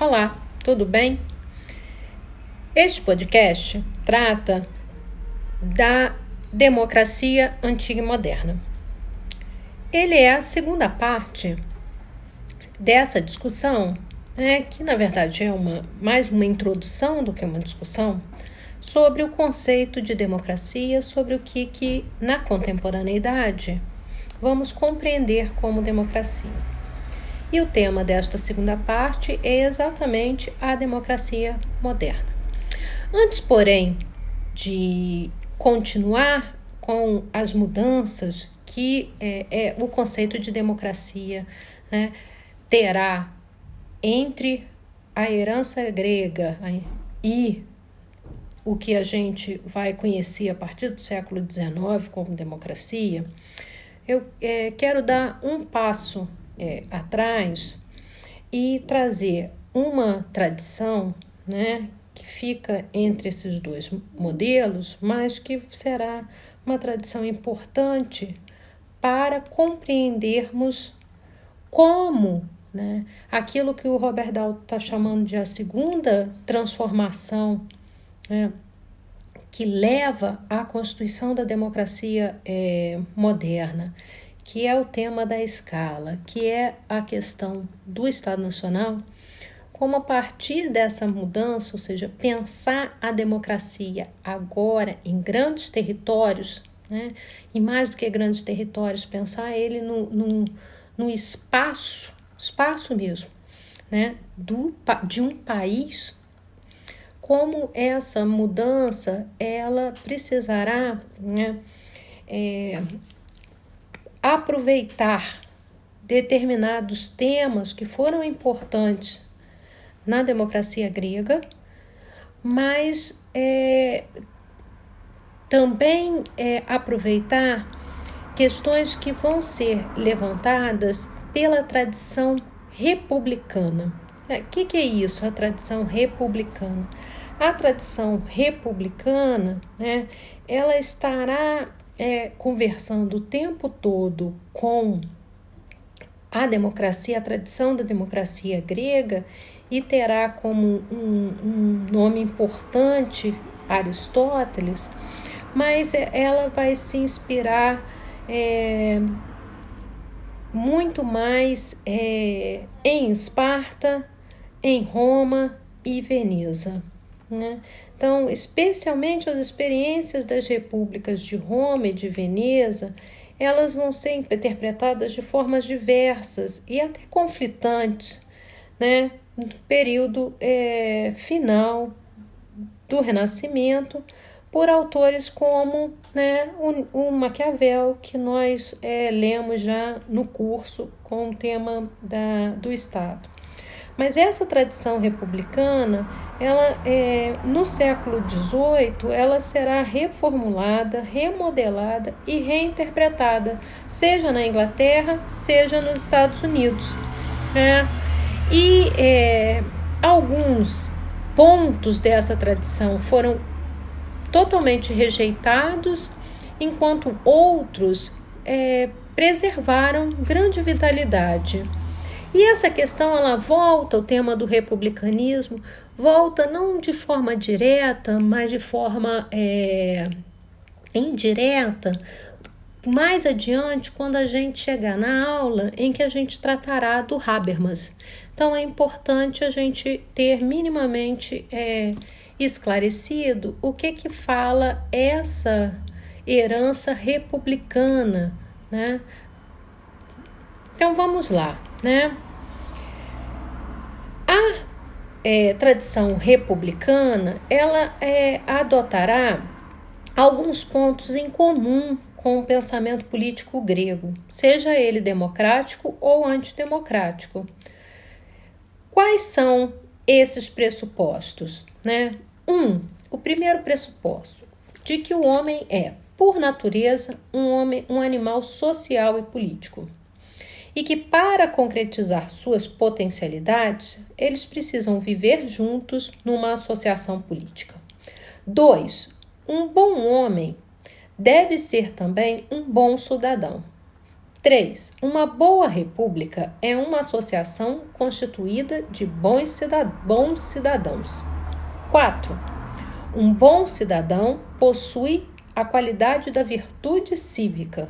Olá, tudo bem? Este podcast trata da democracia antiga e moderna. Ele é a segunda parte dessa discussão, né, que na verdade é uma, mais uma introdução do que uma discussão, sobre o conceito de democracia, sobre o que, que na contemporaneidade vamos compreender como democracia. E o tema desta segunda parte é exatamente a democracia moderna. Antes, porém, de continuar com as mudanças que é, é o conceito de democracia né, terá entre a herança grega e o que a gente vai conhecer a partir do século XIX como democracia, eu é, quero dar um passo é, atrás e trazer uma tradição né, que fica entre esses dois modelos, mas que será uma tradição importante para compreendermos como né, aquilo que o Robert Dahl está chamando de a segunda transformação né, que leva à constituição da democracia é, moderna que é o tema da escala, que é a questão do Estado Nacional, como a partir dessa mudança, ou seja, pensar a democracia agora em grandes territórios, né, e mais do que grandes territórios, pensar ele no, no, espaço, espaço mesmo, né, do, de um país, como essa mudança ela precisará né, é, aproveitar determinados temas que foram importantes na democracia grega, mas é, também é, aproveitar questões que vão ser levantadas pela tradição republicana. O é, que, que é isso, a tradição republicana? A tradição republicana, né, ela estará é, conversando o tempo todo com a democracia, a tradição da democracia grega, e terá como um, um nome importante Aristóteles, mas é, ela vai se inspirar é, muito mais é, em Esparta, em Roma e Veneza. Né? Então, especialmente as experiências das repúblicas de Roma e de Veneza, elas vão ser interpretadas de formas diversas e até conflitantes, né? No período é, final do Renascimento, por autores como né, o, o Maquiavel, que nós é, lemos já no curso com o tema da, do Estado. Mas essa tradição republicana, ela é, no século XVIII, ela será reformulada, remodelada e reinterpretada, seja na Inglaterra, seja nos Estados Unidos. Né? E é, alguns pontos dessa tradição foram totalmente rejeitados, enquanto outros é, preservaram grande vitalidade. E essa questão ela volta ao tema do republicanismo, volta não de forma direta, mas de forma é, indireta, mais adiante, quando a gente chegar na aula em que a gente tratará do Habermas. Então é importante a gente ter minimamente é, esclarecido o que que fala essa herança republicana, né? Então vamos lá né? A é, tradição republicana ela é, adotará alguns pontos em comum com o pensamento político grego, seja ele democrático ou antidemocrático. Quais são esses pressupostos? Né? Um, o primeiro pressuposto de que o homem é, por natureza, um homem, um animal social e político e que, para concretizar suas potencialidades, eles precisam viver juntos numa associação política. 2. Um bom homem deve ser também um bom cidadão. 3. Uma boa república é uma associação constituída de bons, cidadãos. 4. Um bom cidadão possui a qualidade da virtude cívica.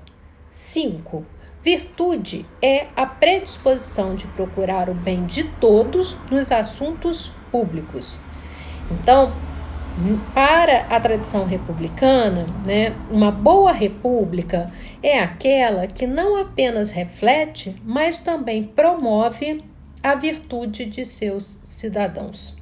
5. Virtude é a predisposição de procurar o bem de todos nos assuntos públicos. Então, para a tradição republicana, né, uma boa república é aquela que não apenas reflete, mas também promove a virtude de seus cidadãos.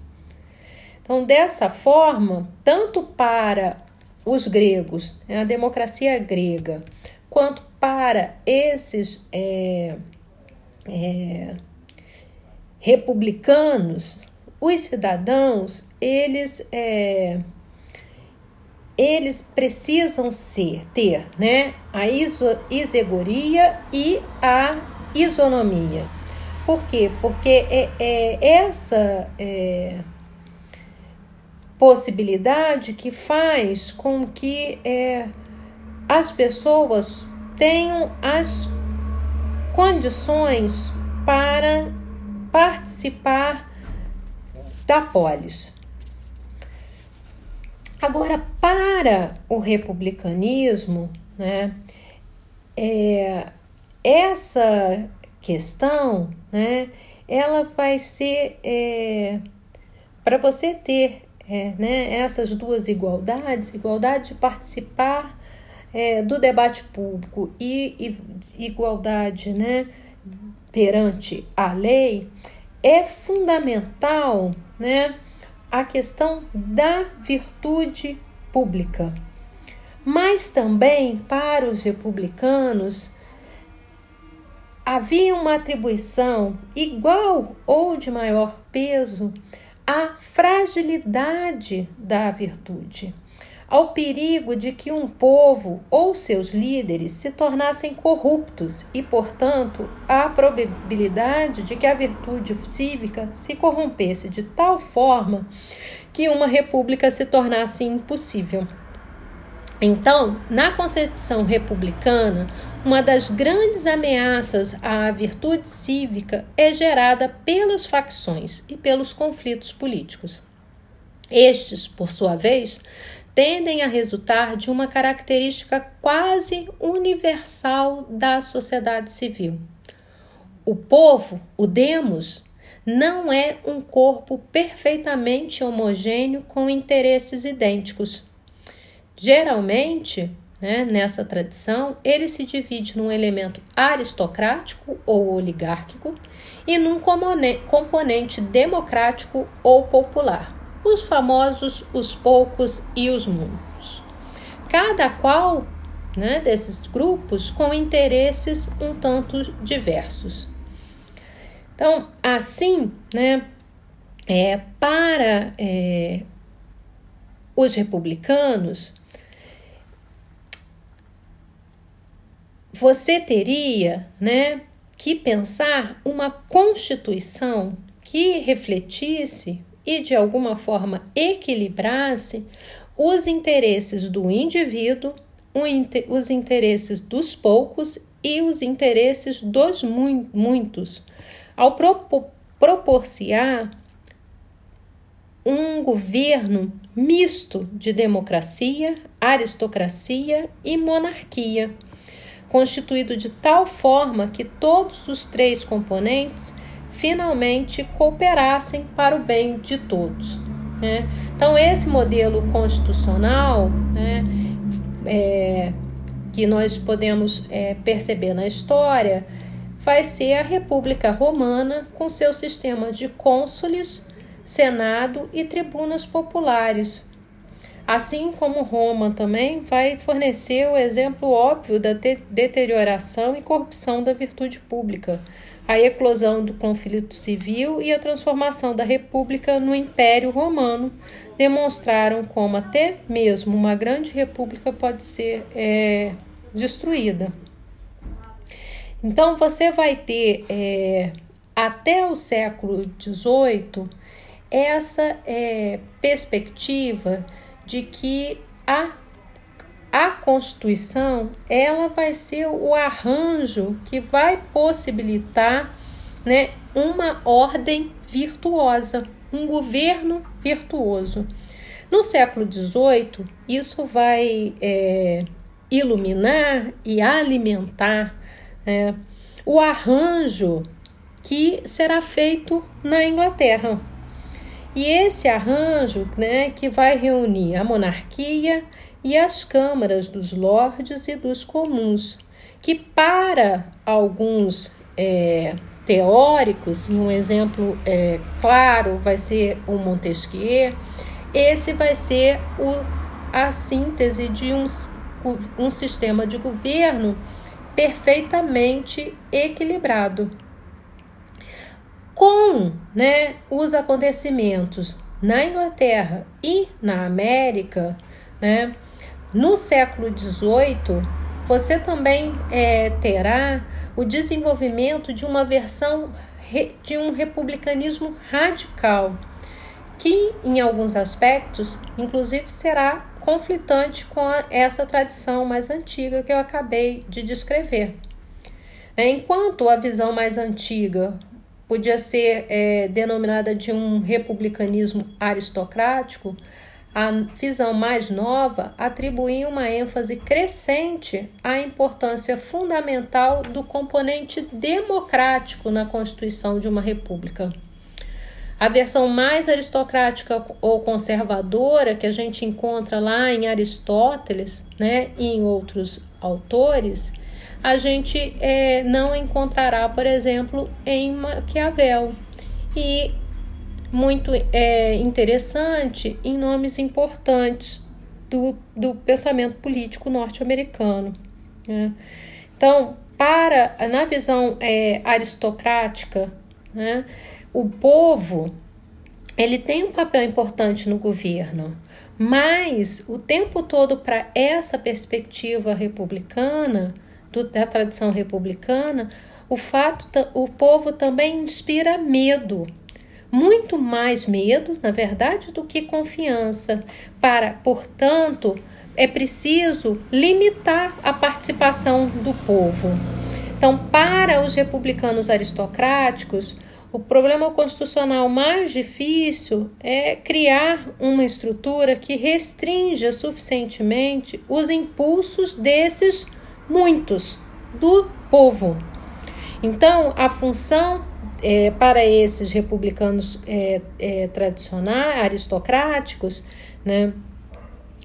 Então, dessa forma, tanto para os gregos, né, a democracia grega, quanto para esses é, é, republicanos, os cidadãos, eles, é, eles precisam ser, ter né, a iso, isegoria e a isonomia. Por quê? Porque é, é essa é, possibilidade que faz com que é, as pessoas tenham as condições para participar da polis. Agora, para o republicanismo, né, é, essa questão, né, ela vai ser é, para você ter é, né, essas duas igualdades, igualdade de participar é, do debate público e, e igualdade né, perante a lei, é fundamental né, a questão da virtude pública. Mas também para os republicanos havia uma atribuição igual ou de maior peso à fragilidade da virtude, ao perigo de que um povo ou seus líderes se tornassem corruptos e, portanto, à probabilidade de que a virtude cívica se corrompesse de tal forma que uma república se tornasse impossível. Então, na concepção republicana, uma das grandes ameaças à virtude cívica é gerada pelas facções e pelos conflitos políticos. Estes, por sua vez, tendem a resultar de uma característica quase universal da sociedade civil. O povo, o demos, não é um corpo perfeitamente homogêneo com interesses idênticos. Geralmente, né, nessa tradição, ele se divide num elemento aristocrático ou oligárquico e num componente democrático ou popular, os famosos, os poucos e os muitos. Cada qual né, desses grupos com interesses um tanto diversos. Então, assim, né, é, para é, os republicanos, você teria, né, que pensar uma constituição que refletisse e de alguma forma equilibrasse os interesses do indivíduo, os interesses dos poucos e os interesses dos muitos, ao proporcionar um governo misto de democracia, aristocracia e monarquia constituído de tal forma que todos os três componentes finalmente cooperassem para o bem de todos. Né? Então, esse modelo constitucional né, é, que nós podemos é, perceber na história vai ser a República Romana com seu sistema de cônsules, senado e tribunas populares, Assim como Roma também vai fornecer o exemplo óbvio da deterioração e corrupção da virtude pública, a eclosão do conflito civil e a transformação da república no Império Romano demonstraram como até mesmo uma grande república pode ser é, destruída. Então você vai ter é, até o século XVIII essa é, perspectiva de que a, a Constituição ela vai ser o arranjo que vai possibilitar né, uma ordem virtuosa, um governo virtuoso. No século XVIII, isso vai é, iluminar e alimentar é, o arranjo que será feito na Inglaterra. E esse arranjo, né, que vai reunir a monarquia e as câmaras dos lordes e dos comuns, que para alguns é, teóricos, e um exemplo é, claro vai ser o Montesquieu, esse vai ser o, a síntese de um, um sistema de governo perfeitamente equilibrado. Com né, os acontecimentos na Inglaterra e na América, né, no século XVIII, você também é, terá o desenvolvimento de uma versão de um republicanismo radical, que em alguns aspectos, inclusive, será conflitante com a, essa tradição mais antiga que eu acabei de descrever. É, enquanto a visão mais antiga podia ser é, denominada de um republicanismo aristocrático, a visão mais nova atribuía uma ênfase crescente à importância fundamental do componente democrático na constituição de uma república. A versão mais aristocrática ou conservadora que a gente encontra lá em Aristóteles né, e em outros autores, a gente é, não encontrará, por exemplo, em Maquiavel. E muito é, interessante em nomes importantes do, do pensamento político norte-americano. Né? Então, para na visão é, aristocrática, né, o povo ele tem um papel importante no governo, mas o tempo todo para essa perspectiva republicana, do, da tradição republicana, o fato o povo também inspira medo muito mais medo, na verdade, do que confiança. Para, portanto, é preciso limitar a participação do povo. Então, para os republicanos aristocráticos, o problema constitucional mais difícil é criar uma estrutura que restrinja suficientemente os impulsos desses muitos do povo. Então, a função é, para esses republicanos é, é, tradicionais, aristocráticos, né,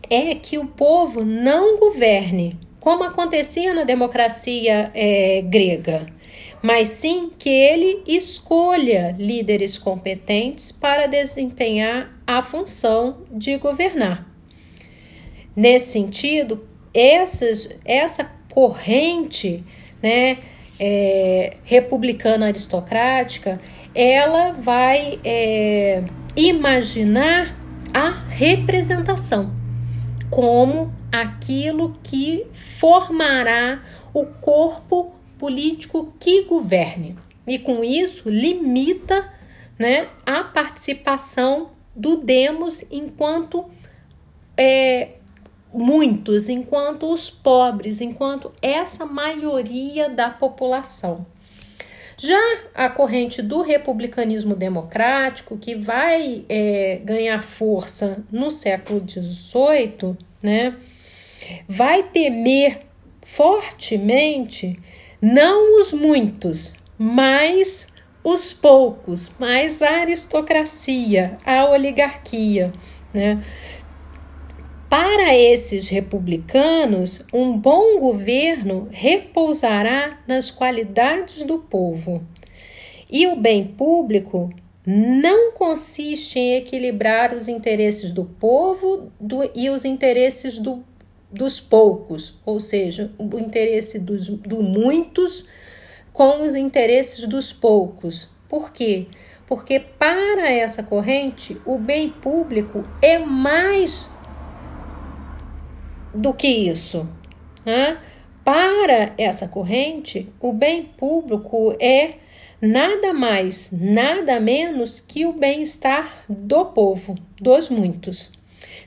é que o povo não governe, como acontecia na democracia é, grega, mas sim que ele escolha líderes competentes para desempenhar a função de governar. Nesse sentido, essas, essa corrente, né, é, republicana aristocrática, ela vai é, imaginar a representação como aquilo que formará o corpo político que governe. E com isso limita né, a participação do demos enquanto é, muitos, enquanto os pobres, enquanto essa maioria da população. Já a corrente do republicanismo democrático, que vai é, ganhar força no século XVIII, né, vai temer fortemente não os muitos, mas os poucos, mais a aristocracia, a oligarquia, né? Para esses republicanos, um bom governo repousará nas qualidades do povo. E o bem público não consiste em equilibrar os interesses do povo do, e os interesses do, dos poucos, ou seja, o interesse dos do muitos com os interesses dos poucos. Por quê? Porque para essa corrente, o bem público é mais do que isso. Né? Para essa corrente, o bem público é nada mais, nada menos que o bem-estar do povo, dos muitos.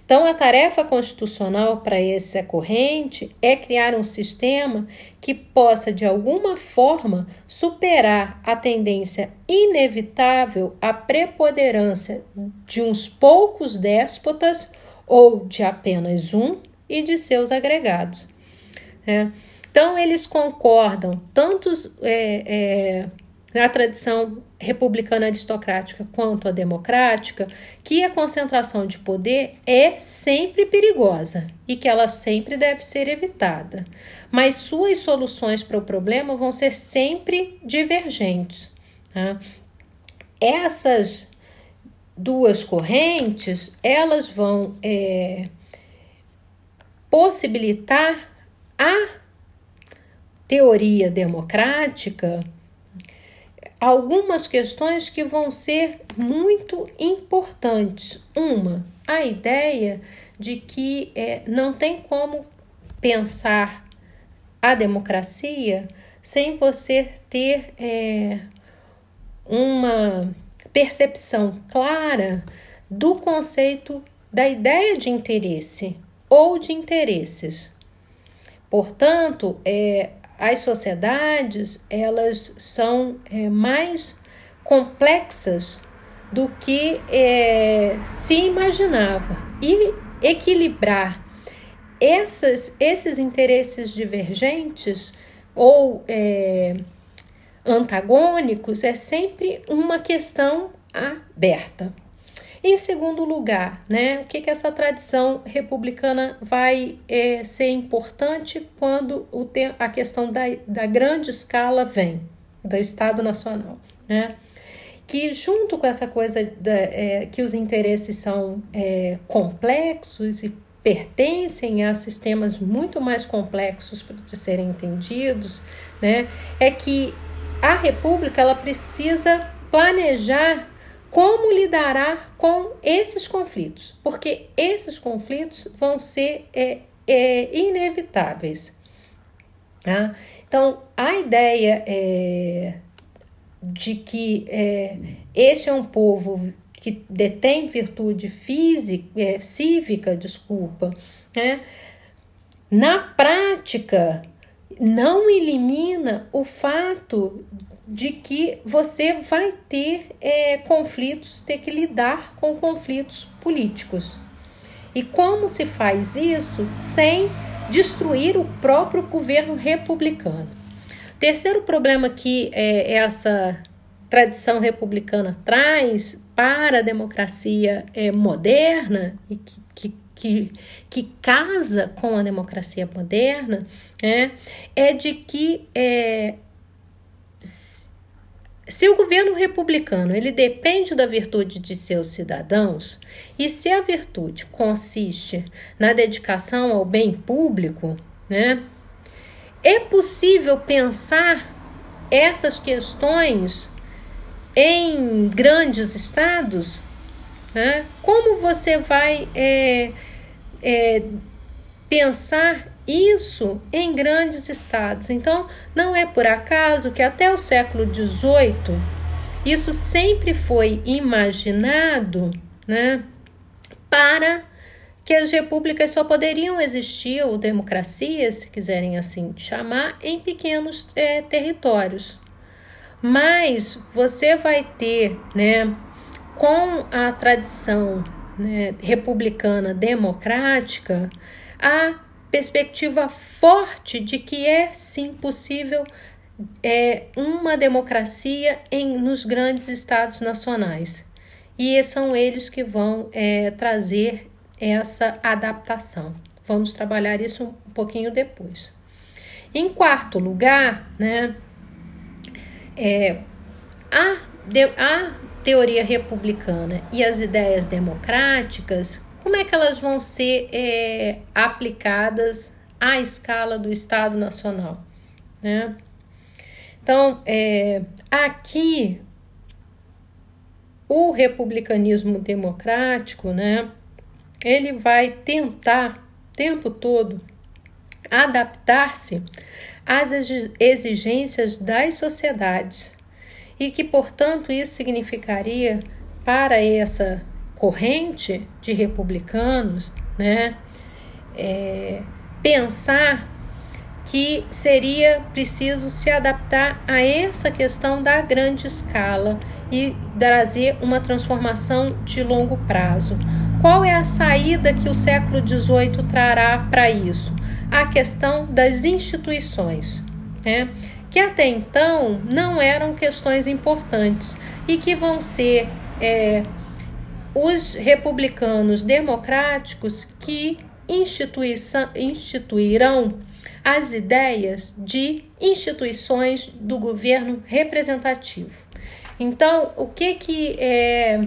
Então, a tarefa constitucional para essa corrente é criar um sistema que possa, de alguma forma, superar a tendência inevitável à preponderância de uns poucos déspotas ou de apenas um e de seus agregados. É. Então, eles concordam, tantos é, é, na tradição republicana aristocrática quanto a democrática, que a concentração de poder é sempre perigosa e que ela sempre deve ser evitada. Mas suas soluções para o problema vão ser sempre divergentes. Tá? Essas duas correntes, elas vão é, possibilitar a teoria democrática algumas questões que vão ser muito importantes. Uma, a ideia de que é, não tem como pensar a democracia sem você ter é, uma percepção clara do conceito da ideia de interesse ou de interesses. Portanto, é, as sociedades elas são é, mais complexas do que é, se imaginava e equilibrar essas, esses interesses divergentes ou é, antagônicos é sempre uma questão aberta. Em segundo lugar, né, o que, que essa tradição republicana vai é, ser importante quando o a questão da, da grande escala vem, do Estado Nacional, né? Que junto com essa coisa da, é, que os interesses são é, complexos e pertencem a sistemas muito mais complexos de serem entendidos, né? É que a República ela precisa planejar como lidará com esses conflitos, porque esses conflitos vão ser é, é, inevitáveis. Tá? Então, a ideia é, de que é, esse é um povo que detém virtude física, é, cívica, desculpa, né? na prática não elimina o fato de que você vai ter é, conflitos, ter que lidar com conflitos políticos. E como se faz isso sem destruir o próprio governo republicano? Terceiro problema que é, essa tradição republicana traz para a democracia é, moderna e que, que, que, que, casa com a democracia moderna é, é de que é, se o governo republicano ele depende da virtude de seus cidadãos, e se a virtude consiste na dedicação ao bem público, né, é possível pensar essas questões em grandes estados? Né? Como você vai é, é, pensar isso em grandes estados. Então, não é por acaso que até o século XVIII isso sempre foi imaginado né, para que as repúblicas só poderiam existir, ou democracias, se quiserem assim chamar, em pequenos é, territórios. Mas você vai ter, né, com a tradição né, republicana democrática, a perspectiva forte de que é sim possível é, uma democracia em, nos grandes estados nacionais. E são eles que vão é, trazer essa adaptação. Vamos trabalhar isso um pouquinho depois. Em quarto lugar, né, é, a, de, a teoria republicana e as ideias democráticas como é que elas vão ser é, aplicadas à escala do Estado Nacional? Né? Então, é, aqui, o republicanismo democrático, né, ele vai tentar, o tempo todo, adaptar-se às exigências das sociedades e que, portanto, isso significaria para essa corrente de republicanos, né, é, pensar que seria preciso se adaptar a essa questão da grande escala e trazer uma transformação de longo prazo. Qual é a saída que o século XVIII trará para isso? A questão das instituições, né? que até então não eram questões importantes e que vão ser é, os republicanos democráticos que instituirão as ideias de instituições do governo representativo. Então, o que que é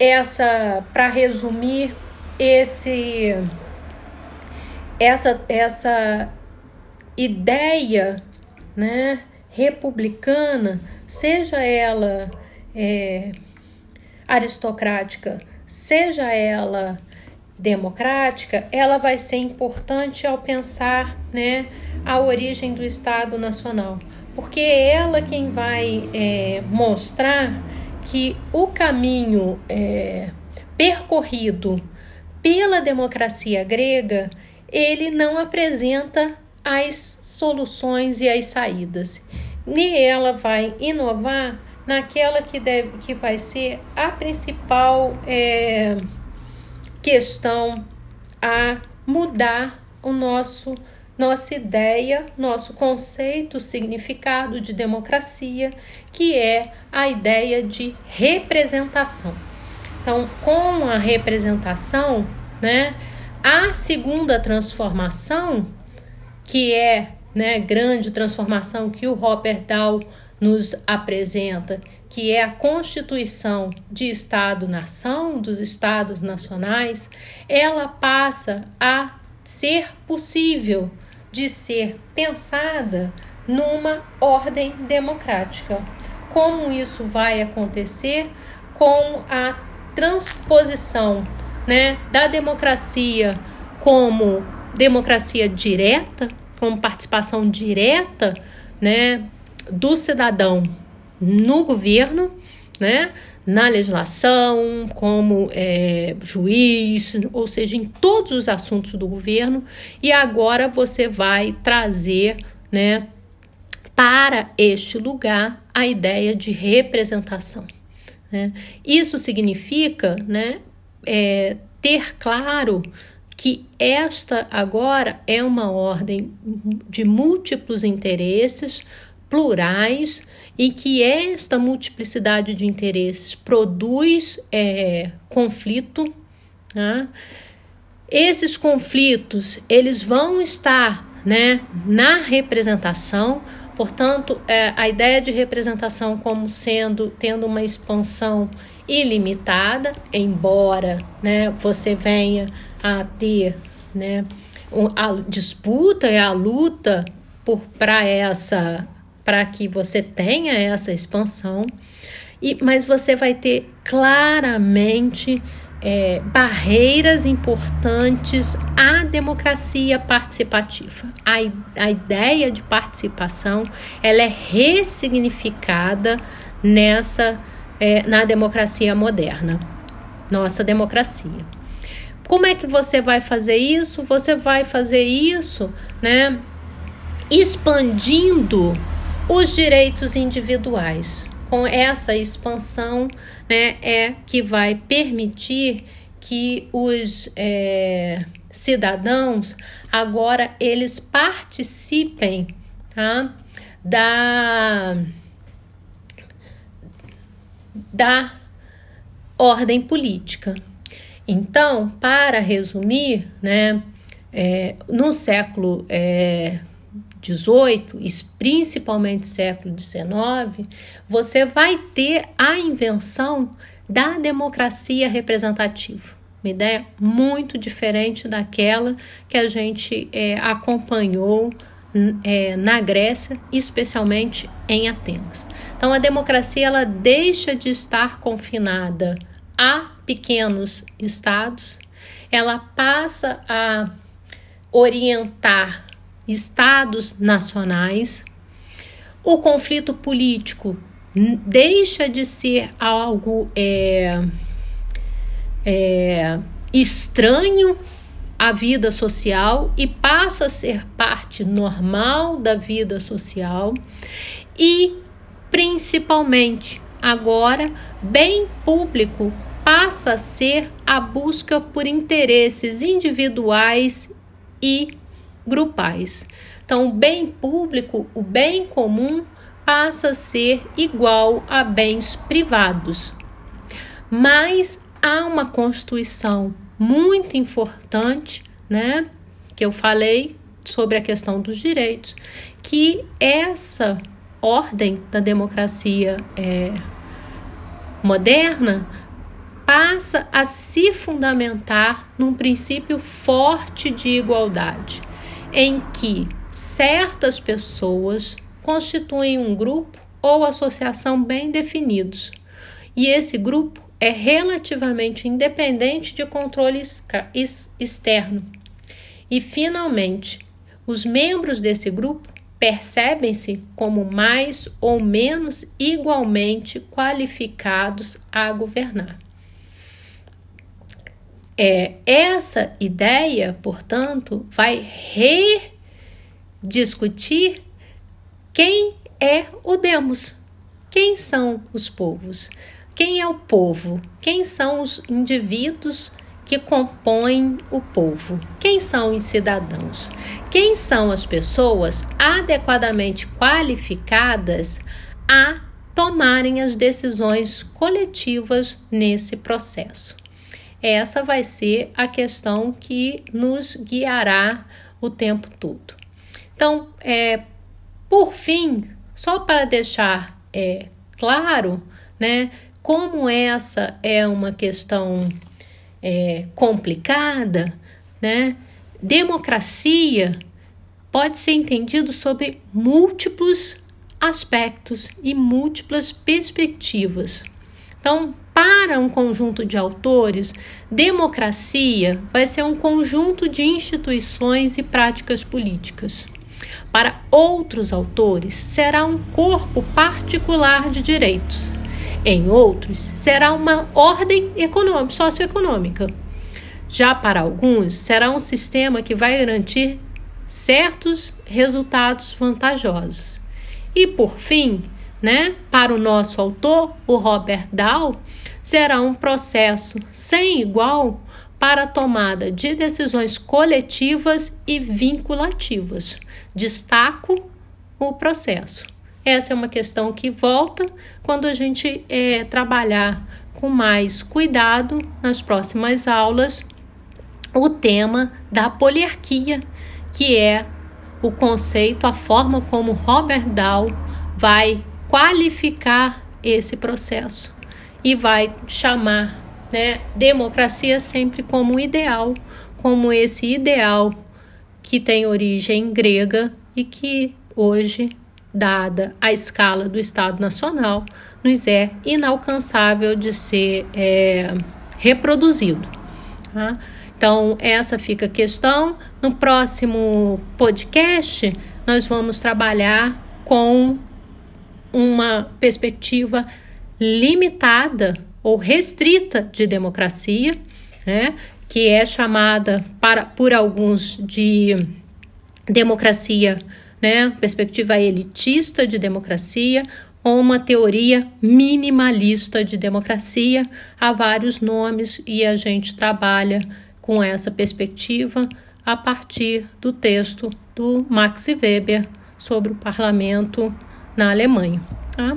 essa, para resumir, esse essa essa ideia, né, republicana, seja ela é, aristocrática, seja ela democrática, ela vai ser importante ao pensar né, a origem do Estado Nacional, porque é ela quem vai é, mostrar que o caminho é, percorrido pela democracia grega ele não apresenta as soluções e as saídas. E ela vai inovar naquela que, deve, que vai ser a principal é, questão a mudar o nosso nossa ideia, nosso conceito, significado de democracia, que é a ideia de representação. Então, com a representação, né, a segunda transformação, que é né, grande transformação que o Robert Dahl nos apresenta, que é a constituição de Estado-nação, dos Estados nacionais, ela passa a ser possível de ser pensada numa ordem democrática. Como isso vai acontecer com a transposição né, da democracia como democracia direta, como participação direta né, do cidadão no governo, né? na legislação, como é, juiz, ou seja, em todos os assuntos do governo, e agora você vai trazer né, para este lugar a ideia de representação. Né? Isso significa né, é, ter claro que esta agora é uma ordem de múltiplos interesses plurais e que esta multiplicidade de interesses produz é, conflito. Né? Esses conflitos eles vão estar né, na representação, portanto, é, a ideia de representação como sendo tendo uma expansão ilimitada, embora né, você venha a ter né, a disputa e a luta para essa para que você tenha essa expansão, e, mas você vai ter claramente é, barreiras importantes à democracia participativa. A, a ideia de participação ela é ressignificada nessa é, na democracia moderna, nossa democracia. Como é que você vai fazer isso? Você vai fazer isso, né? Expandindo os direitos individuais. Com essa expansão, né, é que vai permitir que os é, cidadãos agora eles participem tá, da da ordem política. Então, para resumir, né, é, no século é, 18 e principalmente século XIX, você vai ter a invenção da democracia representativa. Uma ideia muito diferente daquela que a gente é, acompanhou é, na Grécia, especialmente em Atenas. Então, a democracia ela deixa de estar confinada a pequenos estados, ela passa a orientar estados nacionais. O conflito político deixa de ser algo é, é, estranho à vida social e passa a ser parte normal da vida social e principalmente agora bem público passa a ser a busca por interesses individuais e grupais. Então, o bem público, o bem comum, passa a ser igual a bens privados. Mas há uma constituição muito importante, né, que eu falei sobre a questão dos direitos, que essa ordem da democracia é, moderna passa a se fundamentar num princípio forte de igualdade, em que certas pessoas constituem um grupo ou associação bem definidos, e esse grupo é relativamente independente de controle externo. E, finalmente, os membros desse grupo percebem-se como mais ou menos igualmente qualificados a governar. É, essa ideia, portanto, vai rediscutir quem é o demos, quem são os povos, quem é o povo, quem são os indivíduos que compõem o povo, quem são os cidadãos, quem são as pessoas adequadamente qualificadas a tomarem as decisões coletivas nesse processo. Essa vai ser a questão que nos guiará o tempo todo. Então, é, por fim, só para deixar é, claro, né, como essa é uma questão é, complicada, né, democracia pode ser entendido sobre múltiplos aspectos e múltiplas perspectivas. Então, para um conjunto de autores, democracia vai ser um conjunto de instituições e práticas políticas. Para outros autores, será um corpo particular de direitos. Em outros, será uma ordem econômica, socioeconômica. Já para alguns, será um sistema que vai garantir certos resultados vantajosos. E por fim, né? Para o nosso autor, o Robert Dahl, será um processo sem igual para a tomada de decisões coletivas e vinculativas. Destaco o processo. Essa é uma questão que volta quando a gente é, trabalhar com mais cuidado nas próximas aulas o tema da poliarquia, que é o conceito, a forma como Robert Dahl vai qualificar esse processo e vai chamar né, democracia sempre como ideal, como esse ideal que tem origem grega e que hoje, dada a escala do Estado Nacional, nos é inalcançável de ser é, reproduzido. Tá? Então, essa fica a questão. No próximo podcast, nós vamos trabalhar com uma perspectiva limitada ou restrita de democracia, né, que é chamada para, por alguns de democracia, né, perspectiva elitista de democracia, ou uma teoria minimalista de democracia. Há vários nomes e a gente trabalha com essa perspectiva a partir do texto do Max Weber sobre o parlamento na Alemanha. Tá?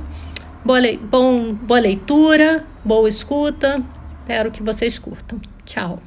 Boa, le bom, boa leitura, boa escuta. Espero que vocês curtam. Tchau.